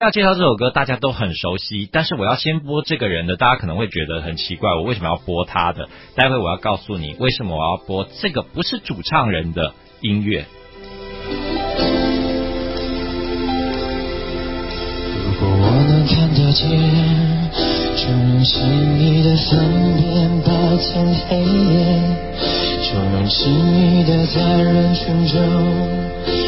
要介绍这首歌，大家都很熟悉，但是我要先播这个人的，大家可能会觉得很奇怪，我为什么要播他的？待会我要告诉你，为什么我要播这个不是主唱人的音乐。如果我能看得见，就能轻易的分辨白天黑夜，就能轻易的在人群中。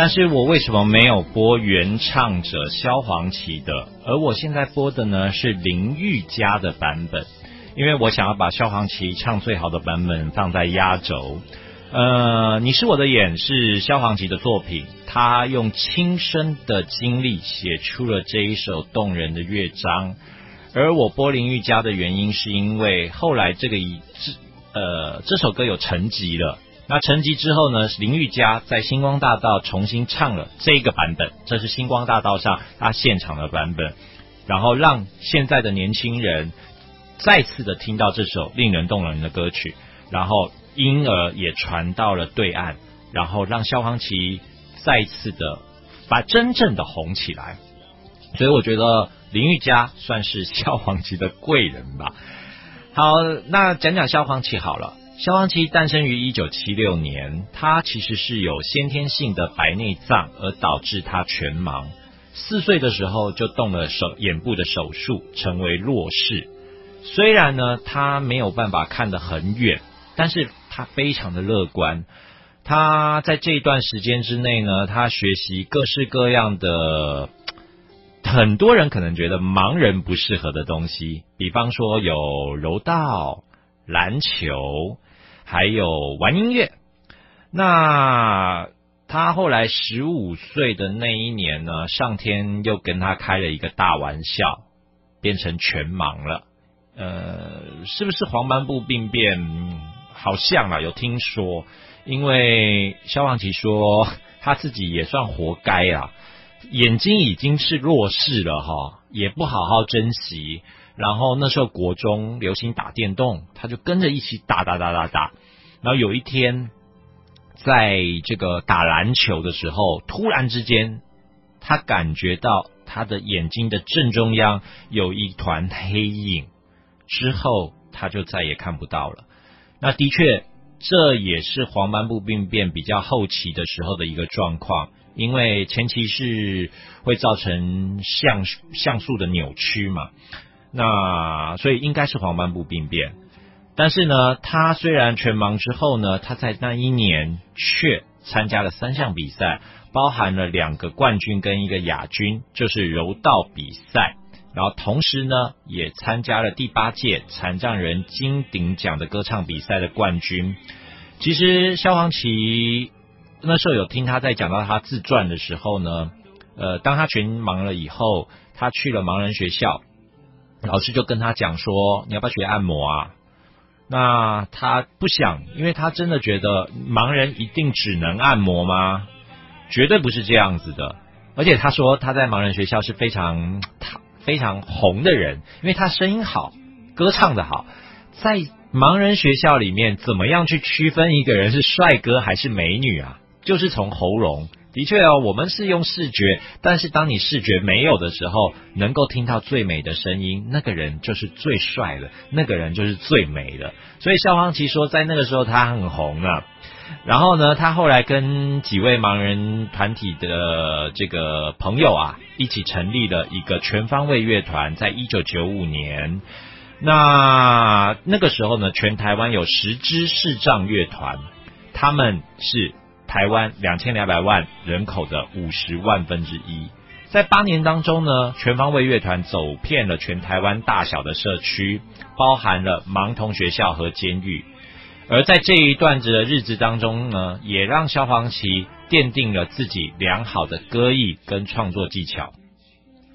但是我为什么没有播原唱者萧煌奇的？而我现在播的呢是林玉佳的版本，因为我想要把萧煌奇唱最好的版本放在压轴。呃，你是我的眼是萧煌奇的作品，他用亲身的经历写出了这一首动人的乐章。而我播林玉佳的原因，是因为后来这个一这呃这首歌有成集了。那成集之后呢？林玉佳在星光大道重新唱了这个版本，这是星光大道上他现场的版本，然后让现在的年轻人再次的听到这首令人动人的歌曲，然后因而也传到了对岸，然后让萧煌奇再次的把真正的红起来。所以我觉得林玉佳算是萧煌奇的贵人吧。好，那讲讲萧煌奇好了。萧煌奇诞生于一九七六年，他其实是有先天性的白内障，而导致他全盲。四岁的时候就动了手眼部的手术，成为弱视。虽然呢，他没有办法看得很远，但是他非常的乐观。他在这一段时间之内呢，他学习各式各样的，很多人可能觉得盲人不适合的东西，比方说有柔道、篮球。还有玩音乐，那他后来十五岁的那一年呢，上天又跟他开了一个大玩笑，变成全盲了。呃，是不是黄斑部病变？好像啊，有听说。因为萧煌奇说他自己也算活该啊，眼睛已经是弱视了哈，也不好好珍惜。然后那时候国中流行打电动，他就跟着一起打打打打打。然后有一天，在这个打篮球的时候，突然之间，他感觉到他的眼睛的正中央有一团黑影，之后他就再也看不到了。那的确，这也是黄斑部病变比较后期的时候的一个状况，因为前期是会造成像像素的扭曲嘛，那所以应该是黄斑部病变。但是呢，他虽然全盲之后呢，他在那一年却参加了三项比赛，包含了两个冠军跟一个亚军，就是柔道比赛。然后同时呢，也参加了第八届残障人金鼎奖的歌唱比赛的冠军。其实萧煌奇那时候有听他在讲到他自传的时候呢，呃，当他全盲了以后，他去了盲人学校，老师就跟他讲说：“你要不要学按摩啊？”那他不想，因为他真的觉得盲人一定只能按摩吗？绝对不是这样子的。而且他说他在盲人学校是非常他非常红的人，因为他声音好，歌唱的好。在盲人学校里面，怎么样去区分一个人是帅哥还是美女啊？就是从喉咙的确哦，我们是用视觉，但是当你视觉没有的时候，能够听到最美的声音，那个人就是最帅的，那个人就是最美的。所以萧煌奇说，在那个时候他很红啊。然后呢，他后来跟几位盲人团体的这个朋友啊，一起成立了一个全方位乐团，在一九九五年。那那个时候呢，全台湾有十支视障乐团，他们是。台湾两千两百万人口的五十万分之一，在八年当中呢，全方位乐团走遍了全台湾大小的社区，包含了盲童学校和监狱。而在这一段子的日子当中呢，也让萧煌奇奠定了自己良好的歌艺跟创作技巧。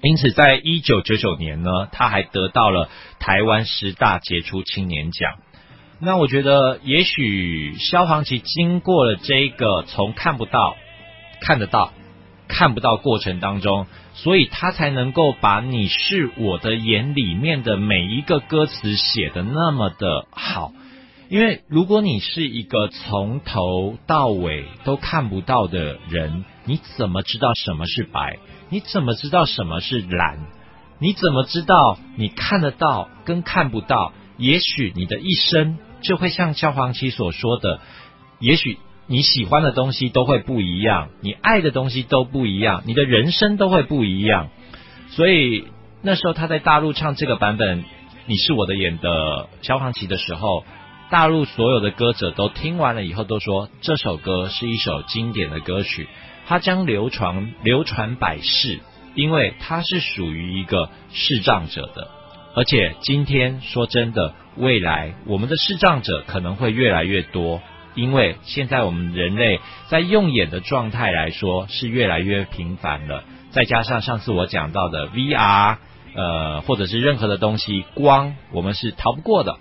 因此，在一九九九年呢，他还得到了台湾十大杰出青年奖。那我觉得，也许萧煌奇经过了这个从看不到、看得到、看不到过程当中，所以他才能够把你是我的眼里面的每一个歌词写的那么的好。因为如果你是一个从头到尾都看不到的人，你怎么知道什么是白？你怎么知道什么是蓝？你怎么知道你看得到跟看不到？也许你的一生。就会像萧煌奇所说的，也许你喜欢的东西都会不一样，你爱的东西都不一样，你的人生都会不一样。所以那时候他在大陆唱这个版本《你是我的眼》的萧煌奇的时候，大陆所有的歌者都听完了以后都说这首歌是一首经典的歌曲，它将流传流传百世，因为它是属于一个视障者的。而且今天说真的，未来我们的视障者可能会越来越多，因为现在我们人类在用眼的状态来说是越来越频繁了。再加上上次我讲到的 VR，呃，或者是任何的东西，光我们是逃不过的。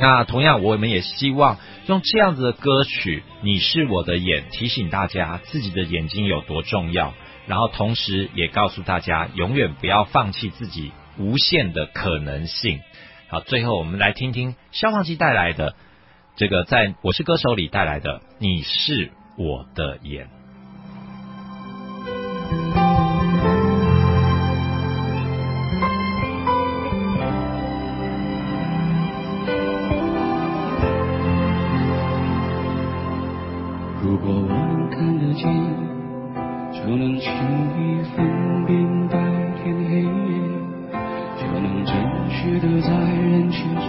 那同样，我们也希望用这样子的歌曲《你是我的眼》，提醒大家自己的眼睛有多重要，然后同时也告诉大家，永远不要放弃自己。无限的可能性。好，最后我们来听听消防机带来的这个，在我是歌手里带来的《你是我的眼》。在人群中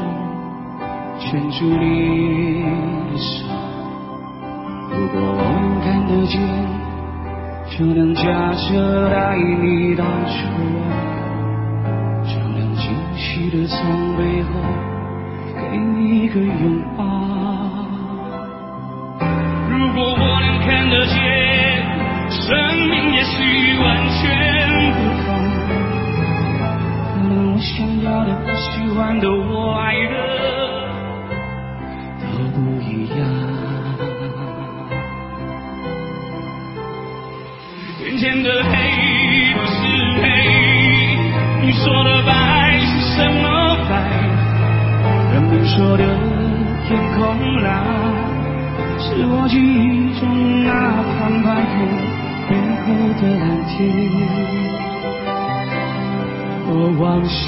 牵住你的手，如果我能看得见，就能驾车带你到处玩，就能惊喜的从背后给你一个拥抱。欢的、我爱的都不一样。眼前的黑不是黑，你说的白是什么白？人们说的天空蓝，是我记忆中那片白云背后的蓝天。我望向